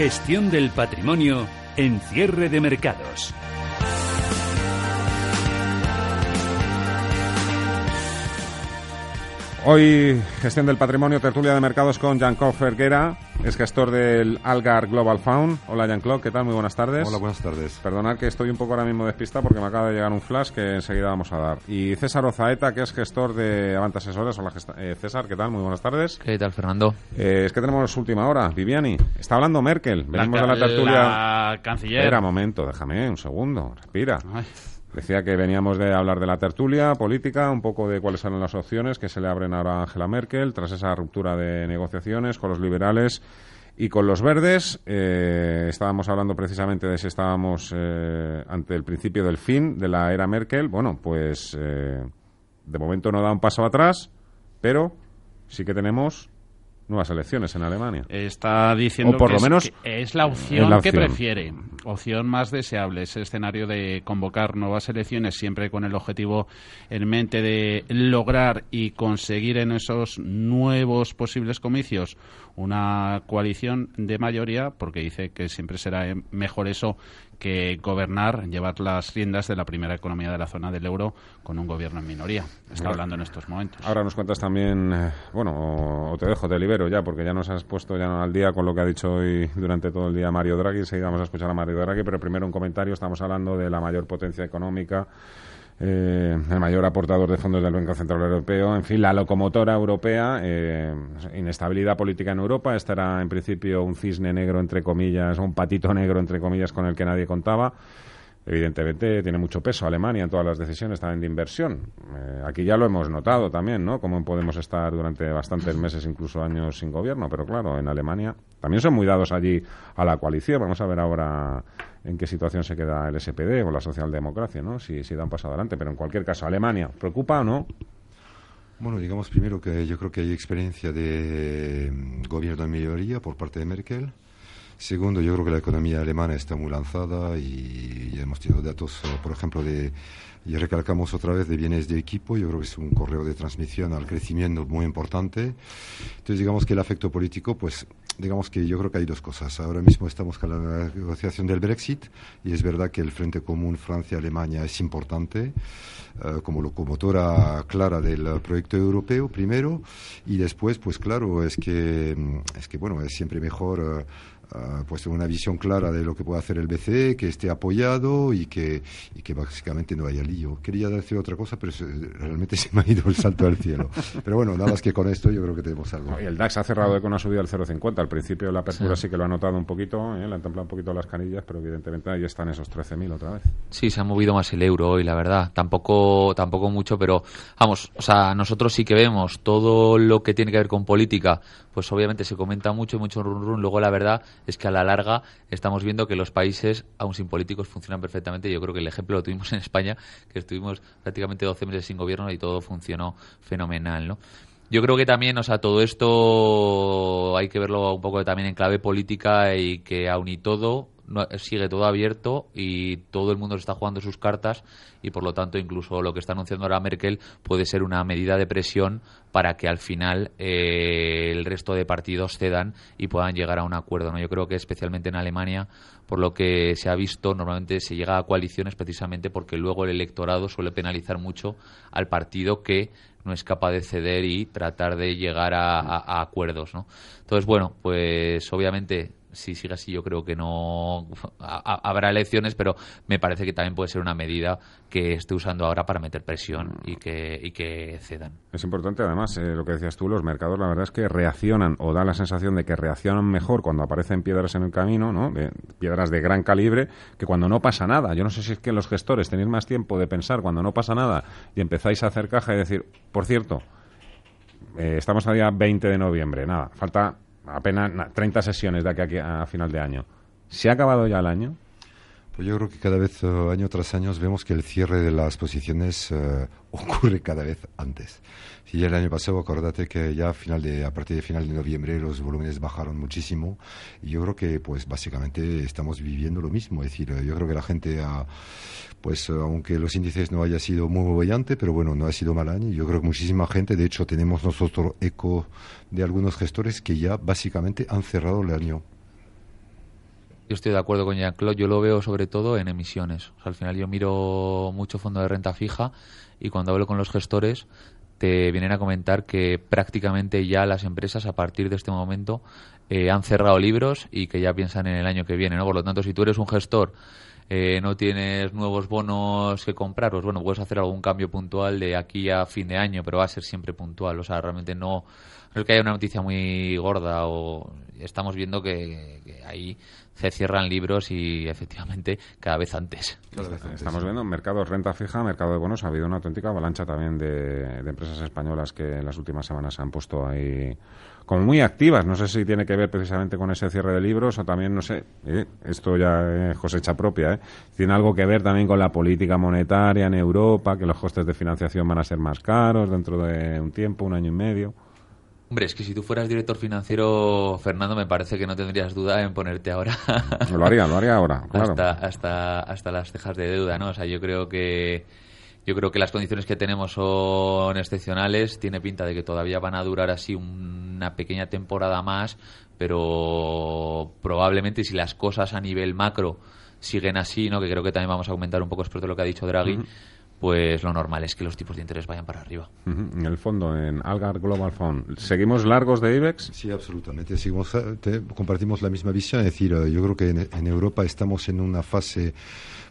Gestión del patrimonio en cierre de mercados. Hoy, gestión del patrimonio, tertulia de mercados con Jean-Claude Ferguera, es gestor del Algar Global Fund. Hola Jean-Claude, ¿qué tal? Muy buenas tardes. Hola, buenas tardes. Perdonad que estoy un poco ahora mismo despistado porque me acaba de llegar un flash que enseguida vamos a dar. Y César Ozaeta, que es gestor de Avanta Asesores. Hola eh, César, ¿qué tal? Muy buenas tardes. ¿Qué tal, Fernando? Eh, es que tenemos última hora. Viviani, está hablando Merkel. Venimos la, de la tertulia. La canciller. Espera, momento, déjame un segundo. Respira. Decía que veníamos de hablar de la tertulia política, un poco de cuáles son las opciones que se le abren ahora a Angela Merkel tras esa ruptura de negociaciones con los liberales y con los verdes. Eh, estábamos hablando precisamente de si estábamos eh, ante el principio del fin de la era Merkel. Bueno, pues eh, de momento no da un paso atrás, pero sí que tenemos nuevas elecciones en Alemania. Está diciendo O por que, lo es, menos que es la opción, que prefiere, opción más deseable, ese escenario de convocar nuevas elecciones siempre con el objetivo en mente de lograr y conseguir en esos nuevos posibles comicios una coalición de mayoría, porque dice que siempre será mejor eso que gobernar, llevar las riendas de la primera economía de la zona del euro con un gobierno en minoría. Está Ahora- hablando en estos momentos. Ahora nos cuentas también, eh, bueno, o, te dejo, te libero ya, porque ya nos has puesto ya al día con lo que ha dicho hoy durante todo el día Mario Draghi. Enseguida vamos a escuchar a Mario Draghi, pero primero un comentario. Estamos hablando de la mayor potencia económica, eh, el mayor aportador de fondos del Banco Central Europeo, en fin, la locomotora europea, eh, inestabilidad política en Europa. Este era en principio un cisne negro, entre comillas, un patito negro, entre comillas, con el que nadie contaba. Evidentemente tiene mucho peso Alemania en todas las decisiones también de inversión. Eh, aquí ya lo hemos notado también, ¿no? Cómo podemos estar durante bastantes meses, incluso años sin gobierno, pero claro, en Alemania también son muy dados allí a la coalición. Vamos a ver ahora en qué situación se queda el SPD o la socialdemocracia, ¿no? Si, si dan paso adelante. Pero en cualquier caso, Alemania, ¿preocupa o no? Bueno, digamos primero que yo creo que hay experiencia de mm, gobierno en mayoría por parte de Merkel. Segundo, yo creo que la economía alemana está muy lanzada y hemos tenido datos, eh, por ejemplo, de, y recalcamos otra vez de bienes de equipo. Yo creo que es un correo de transmisión al crecimiento muy importante. Entonces, digamos que el afecto político, pues, digamos que yo creo que hay dos cosas. Ahora mismo estamos con la negociación del Brexit y es verdad que el Frente Común Francia-Alemania es importante eh, como locomotora clara del proyecto europeo primero y después pues claro es que mm, es que bueno es siempre mejor eh, eh, pues una visión clara de lo que puede hacer el BCE que esté apoyado y que y que básicamente no haya lío quería decir otra cosa pero se- realmente se me ha ido el salto al cielo pero bueno nada más que con esto yo creo que tenemos algo Y el DAX ha cerrado con una subida del 0,50. Al principio de la apertura sí, que lo ha notado un poquito, ¿eh? le han templado un poquito las canillas, pero evidentemente ahí están esos 13.000 otra vez. Sí, se ha movido más el euro hoy, la verdad. Tampoco, tampoco mucho, pero vamos, o sea, nosotros sí que vemos todo lo que tiene que ver con política, pues obviamente se comenta mucho y mucho run run. Luego la verdad es que a la larga estamos viendo que los países, aun sin políticos, funcionan perfectamente. Yo creo que el ejemplo lo tuvimos en España, que estuvimos prácticamente 12 meses sin gobierno y todo funcionó fenomenal, ¿no? Yo creo que también, o sea, todo esto hay que verlo un poco también en clave política y que aun y todo no- sigue todo abierto y todo el mundo está jugando sus cartas y por lo tanto incluso lo que está anunciando ahora Merkel puede ser una medida de presión para que al final eh, el resto de partidos cedan y puedan llegar a un acuerdo. ¿no? Yo creo que especialmente en Alemania, por lo que se ha visto, normalmente se llega a coaliciones precisamente porque luego el electorado suele penalizar mucho al partido que no es capaz de ceder y tratar de llegar a, a- a acuerdos, ¿no? Entonces, bueno, pues obviamente si sigue así yo creo que no ha- ha- habrá elecciones, pero me parece que también puede ser una medida que esté usando ahora para meter presión y que, y que cedan. Es importante, además, eh, lo que decías tú, los mercados, la verdad es que reaccionan o da la sensación de que reaccionan mejor cuando aparecen piedras en el camino, ¿no? De- piedras de gran calibre, que cuando no pasa nada. Yo no sé si es que los gestores tenéis más tiempo de pensar cuando no pasa nada y empezáis a hacer caja y decir, por cierto, eh, estamos a día 20 de noviembre, nada, falta apenas 30 sesiones de aquí a, final de año. ¿Se ha acabado ya el año? Pues yo creo que cada vez, eh, año tras año, vemos que el cierre de las posiciones eh, ocurre cada vez antes. Si el año pasado, acordate que ya a, final de, a partir de final de noviembre los volúmenes bajaron muchísimo y yo creo que, pues básicamente estamos viviendo lo mismo. Es decir, yo creo que la gente ha pues aunque los índices no haya sido muy brillante, pero bueno, no ha sido mal año. Yo creo que muchísima gente, de hecho tenemos nosotros eco de algunos gestores que ya básicamente han cerrado el año. Yo estoy de acuerdo con Jean-Claude, yo lo veo sobre todo en emisiones. al final yo miro mucho fondo de renta fija y cuando hablo con los gestores te vienen a comentar que prácticamente ya las empresas a partir de este momento eh, han cerrado libros y que ya piensan en el año que viene. ¿no? Por lo tanto, si tú eres un gestor eh, no tienes nuevos bonos que comprar, pues bueno, puedes hacer algún cambio puntual de aquí a fin de año, pero va a ser siempre puntual. O sea, realmente no, no es que haya una noticia muy gorda o estamos viendo que, ahí se cierran libros y efectivamente cada vez antes. Estamos viendo mercados renta fija, mercado de bonos. Ha habido una auténtica avalancha también de, de empresas españolas que en las últimas semanas se han puesto ahí como muy activas. No sé si tiene que ver precisamente con ese cierre de libros o también, no sé, eh, esto ya es cosecha propia, ¿eh? Tiene algo que ver también con la política monetaria en Europa, que los costes de financiación van a ser más caros dentro de un tiempo, un año y medio. Hombre, es que si tú fueras director financiero, Fernando, me parece que no tendrías duda en ponerte ahora. lo haría, lo haría ahora, claro. Hasta, hasta, hasta las cejas de deuda, ¿no? O sea, yo creo que yo creo que las condiciones que tenemos son excepcionales. Tiene pinta de que todavía van a durar así una pequeña temporada más, pero probablemente si las cosas a nivel macro siguen así, ¿no? que creo que también vamos a aumentar un poco después de lo que ha dicho Draghi, pues lo normal es que los tipos de interés vayan para arriba. En el fondo, en Algar Global Fund, ¿seguimos largos de IBEX? Sí, absolutamente. Seguimos, eh, compartimos la misma visión. Es decir, eh, yo creo que en Europa estamos en una fase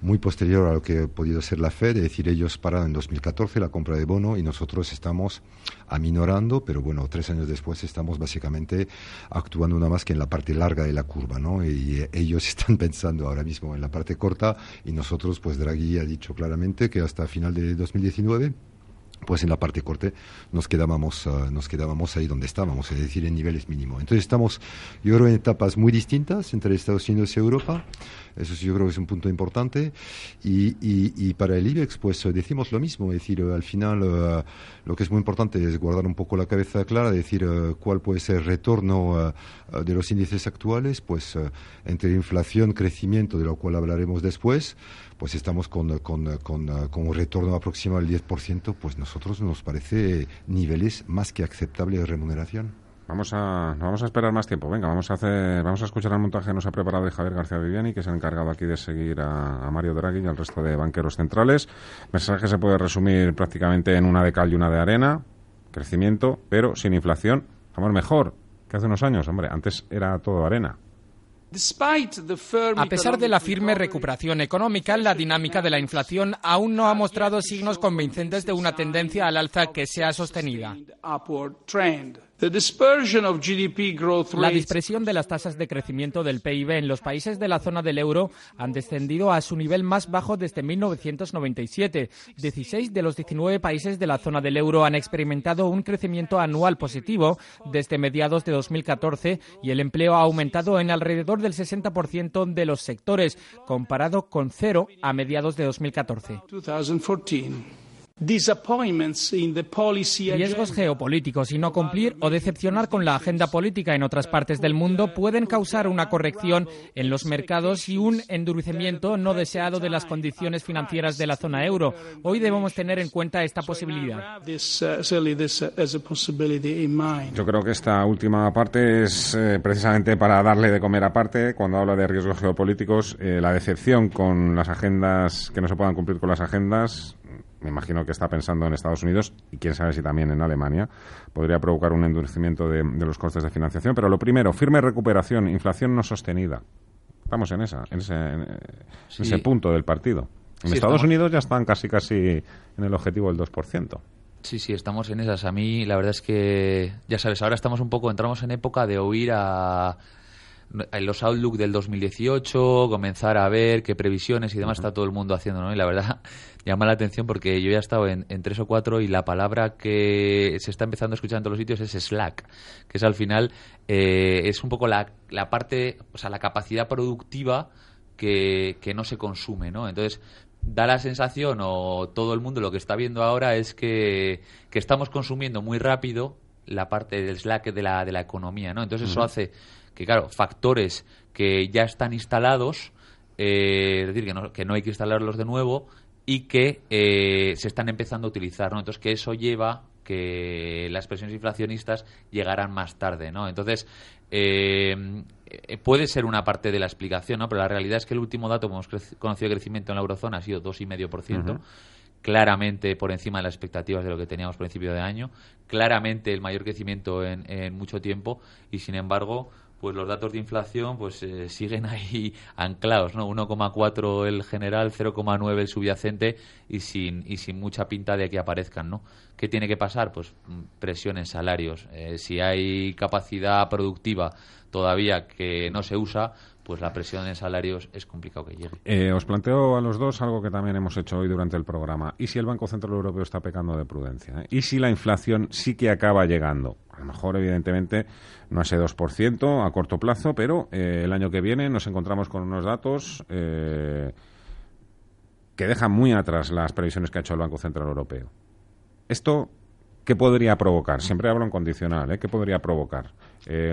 muy posterior a lo que ha podido ser la Fed, es decir, ellos pararon en 2014 la compra de bono y nosotros estamos aminorando, pero bueno, tres años después estamos básicamente actuando nada más que en la parte larga de la curva, ¿no? Y eh, ellos están pensando ahora mismo en la parte corta y nosotros, pues Draghi ha dicho claramente que hasta final de 2019 pues en la parte corte nos quedábamos, uh, nos quedábamos ahí donde estábamos, es decir, en niveles mínimos. Entonces estamos, yo creo, en etapas muy distintas entre Estados Unidos y Europa. Eso sí, yo creo que es un punto importante. Y, y, para el IBEX, pues decimos lo mismo. Es decir, al final, uh, lo que es muy importante es guardar un poco la cabeza clara, decir uh, cuál puede ser el retorno de los índices actuales, pues entre inflación, crecimiento, de lo cual hablaremos después pues estamos con, con, con, con un retorno aproximado del 10%, pues nosotros nos parece niveles más que aceptables de remuneración. Vamos a, vamos a esperar más tiempo. Venga, vamos a hacer, vamos a escuchar el montaje que nos ha preparado Javier García Viviani, que es el encargado aquí de seguir a, Mario Draghi y al resto de banqueros centrales. El mensaje se puede resumir prácticamente en una de cal y una de arena. Crecimiento, pero sin inflación. Estamos mejor que hace unos años. Hombre, antes era todo arena. A pesar de la firme recuperación económica, la dinámica de la inflación aún no ha mostrado signos convincentes de una tendencia al alza que sea sostenida. La dispersión de las tasas de crecimiento del PIB en los países de la zona del euro han descendido a su nivel más bajo desde 1997. 16 de los 19 países de la zona del euro han experimentado un crecimiento anual positivo desde mediados de 2014 y el empleo ha aumentado en alrededor del 60% de los sectores, comparado con cero a mediados de 2014. Riesgos geopolíticos y no cumplir o decepcionar con la agenda política en otras partes del mundo pueden causar una corrección en los mercados y un endurecimiento no deseado de las condiciones financieras de la zona euro. Hoy debemos tener en cuenta esta posibilidad. Uh, Yo creo que esta última parte es eh, precisamente para darle de comer aparte cuando habla de riesgos geopolíticos, eh, la decepción con las agendas que no se puedan cumplir con las agendas me imagino que está pensando en Estados Unidos y quién sabe si también en Alemania, podría provocar un endurecimiento de, los costes de financiación. Pero lo primero, firme recuperación, inflación no sostenida. Estamos en, esa, en, ese, punto del partido. En Estados Unidos ya están casi casi en el objetivo del 2%. Sí, sí, estamos en esas. A mí la verdad es que, ya sabes, ahora estamos un poco, entramos en época de oír a los outlook del 2018, comenzar a ver qué previsiones y demás está todo el mundo haciendo, ¿no? Y la verdad llama la atención porque yo ya he estado en, tres o cuatro y la palabra que se está empezando a escuchar en todos los sitios es Slack, que es al final eh, es un poco la, la parte, o sea, la capacidad productiva que, que no se consume, ¿no? Entonces, da la sensación, o todo el mundo lo que está viendo ahora es que, que estamos consumiendo muy rápido la parte del slack de la, de la economía, ¿no? Entonces eso hace que, claro, factores que ya están instalados, eh, es decir, que no, que no hay que instalarlos de nuevo y que eh, se están empezando a utilizar, ¿no? Entonces que eso lleva que las presiones inflacionistas llegarán más tarde, ¿no? Entonces, eh, puede ser una parte de la explicación, ¿no? Pero la realidad es que el último dato que hemos conocido de crecimiento en la eurozona ha sido 2,5%. claramente por encima de las expectativas de lo que teníamos por principio de año, claramente el mayor crecimiento en, en mucho tiempo y sin embargo pues los datos de inflación pues eh, siguen ahí anclados, ¿no? 1,4 el general, 0,9 el subyacente y sin y sin mucha pinta de que aparezcan, ¿no? ¿Qué tiene que pasar? Pues mm, presión en salarios. Eh, si hay capacidad productiva todavía que no se usa, pues la presión en salarios es complicado que llegue. Eh, os planteo a los dos algo que también hemos hecho hoy durante el programa. ¿Y si el Banco Central Europeo está pecando de prudencia? ¿Y si la inflación sí que acaba llegando? A lo mejor, evidentemente, no ese 2% a corto plazo, pero eh, el año que viene nos encontramos con unos datos eh, que dejan muy atrás las previsiones que ha hecho el Banco Central Europeo. Esto, ¿qué podría provocar? Siempre hablo en condicional, ¿eh? ¿Qué podría provocar?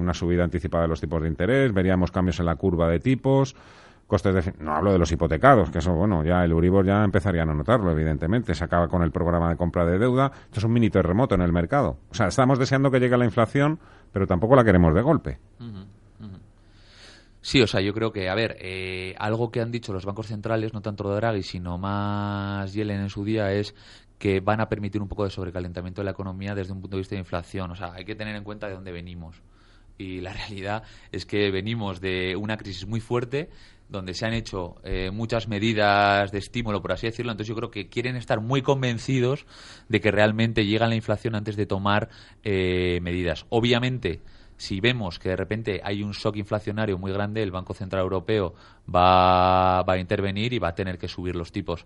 una subida anticipada de los tipos de interés, veríamos cambios en la curva de tipos, costes de... No hablo de los hipotecados, que eso, bueno, ya el Uribor ya empezaría a notarlo, evidentemente. Se acaba con el programa de compra de deuda. Esto es un mini terremoto en el mercado. O sea, estamos deseando que llegue la inflación, pero tampoco la queremos de golpe. Sí, o sea, yo creo que, a ver, eh, algo que han dicho los bancos centrales, no tanto Draghi, sino más Yellen en su día, es que van a permitir un poco de sobrecalentamiento de la economía desde un punto de vista de inflación. O sea, hay que tener en cuenta de dónde venimos. Y la realidad es que venimos de una crisis muy fuerte donde se han hecho eh, muchas medidas de estímulo, por así decirlo. Entonces yo creo que quieren estar muy convencidos de que realmente llega la inflación antes de tomar eh, medidas. Obviamente, si vemos que de repente hay un shock inflacionario muy grande, el Banco Central Europeo va, va a intervenir y va a tener que subir los tipos.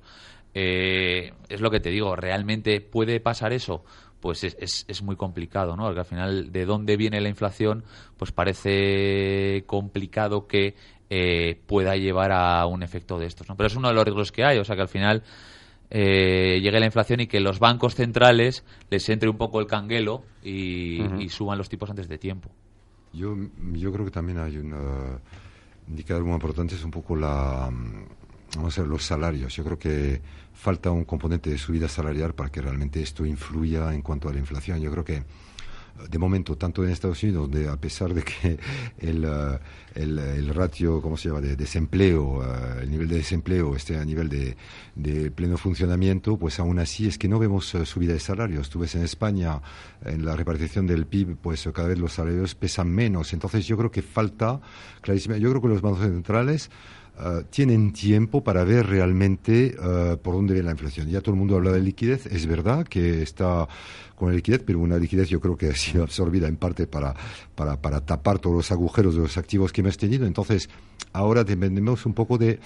Eh, es lo que te digo, ¿realmente puede pasar eso? pues es, es, es, muy complicado, ¿no? Porque al final, de dónde viene la inflación, pues parece complicado que eh, pueda llevar a un efecto de estos. ¿no? Pero es uno de los riesgos que hay, o sea que al final eh, llegue la inflación y que los bancos centrales les entre un poco el canguelo y, suban los tipos antes de tiempo. Yo, yo creo que también hay un indicador muy importante, es un poco la, vamos a ver, los salarios. Yo creo que falta un componente de subida salarial para que realmente esto influya en cuanto a la inflación. Yo creo que de momento, tanto en Estados Unidos, donde a pesar de que el, eh, el, ratio, ¿cómo se llama?, de desempleo, eh, el nivel de desempleo esté a nivel de, de, pleno funcionamiento, pues aún así es que no vemos eh, subida de salarios. Tú ves en España, en la repartición del PIB, pues cada vez los salarios pesan menos. Entonces yo creo que falta, clarísima, yo creo que los bancos centrales eh, tienen tiempo para ver realmente uh, por dónde viene la inflación. Ya todo el mundo habla de liquidez, es verdad que está con la liquidez, pero una liquidez yo creo que ha sido absorbida en parte para, para, para tapar todos los agujeros de los activos que hemos tenido. Entonces, ahora dependemos un poco de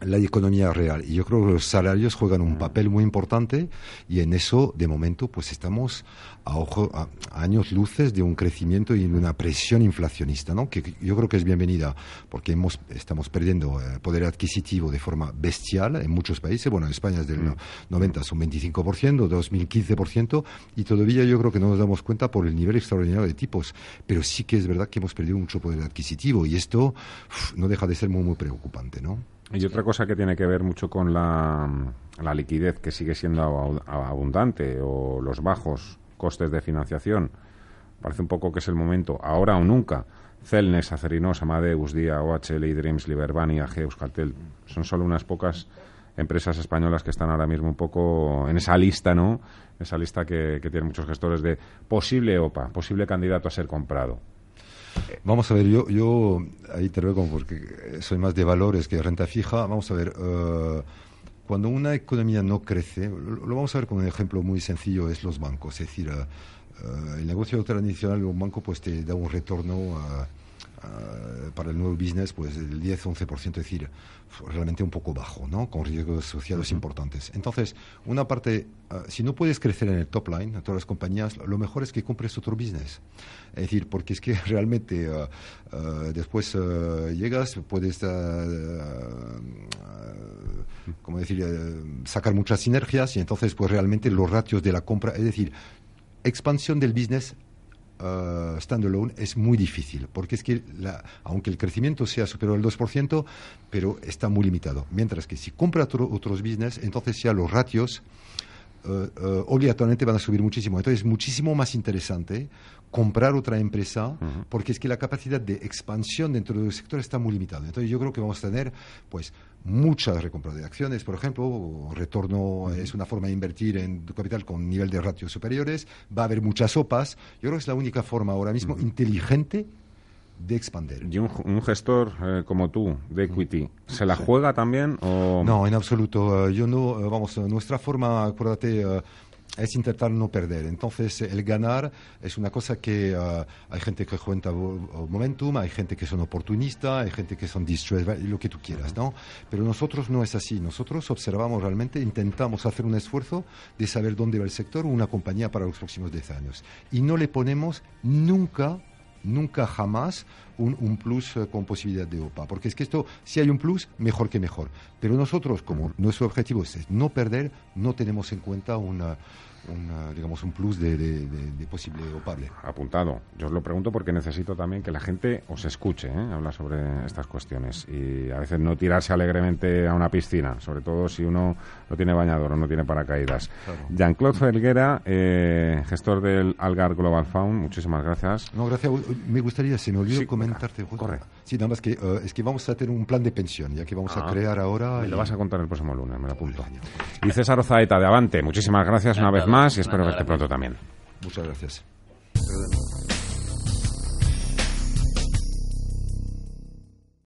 la economía real. Y yo creo que los salarios juegan un papel muy importante y en eso, de momento, pues estamos a, ojo, a, años luces de un crecimiento y de una presión inflacionista, ¿no? Que, yo creo que es bienvenida porque hemos, estamos perdiendo eh, poder adquisitivo de forma bestial en muchos países. Bueno, en España es del 90, mm. son 25%, 2015% y todavía yo creo que no nos damos cuenta por el nivel extraordinario de tipos. Pero sí que es verdad que hemos perdido mucho poder adquisitivo y esto no deja de ser muy, muy preocupante, ¿no? Y otra cosa que tiene que ver mucho con la, la liquidez, que sigue siendo abundante, o los bajos costes de financiación. Parece un poco que es el momento, ahora o nunca. Celnes, Acerinos, Amadeus, Dia, OHL, Dreams, Liberbani, AG, Euskaltel. Son solo unas pocas empresas españolas que están ahora mismo un poco en esa lista, ¿no? Esa lista que, que tiene muchos gestores de posible OPA, posible candidato a ser comprado. Vamos a ver, yo, yo ahí te ruego porque soy más de valores que de renta fija. Vamos a ver, uh, cuando una economía no crece, lo, vamos a ver con un ejemplo muy sencillo, es los bancos. Es decir, uh, el negocio tradicional de un banco pues te da un retorno Ah, para el nuevo business, pues el 10-11%, es decir, realmente un poco bajo, ¿no? Con riesgos asociados importantes. Entonces, una parte, ah, si no puedes crecer en el top line, en todas las compañías, lo mejor es que compres otro business. Es decir, porque es que realmente ah, después llegas, puedes, como decir, eh, sacar muchas sinergias y entonces, pues realmente los ratios de la compra, es decir, expansión del business uh, standalone es muy difícil, porque es que aunque el crecimiento sea superior al 2%, pero está muy limitado. Mientras que si compra otros business, entonces ya los ratios uh, uh, obligatoriamente van a subir muchísimo. Entonces es muchísimo más interesante comprar otra empresa, porque es que la capacidad de expansión dentro del sector está muy limitada. Entonces yo creo que vamos a tener pues muchas recompras de acciones, por ejemplo, retorno es una forma de invertir en tu capital con nivel de ratios superiores, va a haber muchas sopas. Yo creo que es la única forma ahora mismo inteligente de expandir. ¿Y un, gestor eh, como tú, de equity, se la juega también? O... No, en absoluto. Eh, yo no, eh, vamos, nuestra forma, acuérdate, es intentar no perder. Entonces, el ganar es una cosa que uh, hay gente que cuenta momentum, hay gente que son oportunistas, hay gente que son distressed, lo que tú quieras, ¿no? Pero nosotros no es así. Nosotros observamos realmente, intentamos hacer un esfuerzo de saber dónde va el sector o una compañía para los próximos 10 años. Y no le ponemos nunca nunca jamás un, un, plus eh, con posibilidad de OPA. Porque es que esto, si hay un plus, mejor que mejor. Pero nosotros, como nuestro objetivo es no perder, no tenemos en cuenta una un, digamos, un plus de, de, posible opable. Apuntado. Yo os lo pregunto porque necesito también que la gente os escuche ¿eh? hablar sobre estas cuestiones y a veces no tirarse alegremente a una piscina, sobre todo si uno no tiene bañador o no tiene paracaídas. Jean-Claude Felguera, eh, gestor del Algar Global Fund, muchísimas gracias. No, gracias. Me gustaría, se me olvidó comentarte. Corre. Sí, nada más que uh, es que vamos a tener un plan de pensión, ya que vamos a ah. crear ahora. Me lo vas a contar el próximo lunes, me lo apunto. Y César Ozaeta de Avante, muchísimas gracias una vez más y espero verte pronto también. Muchas gracias.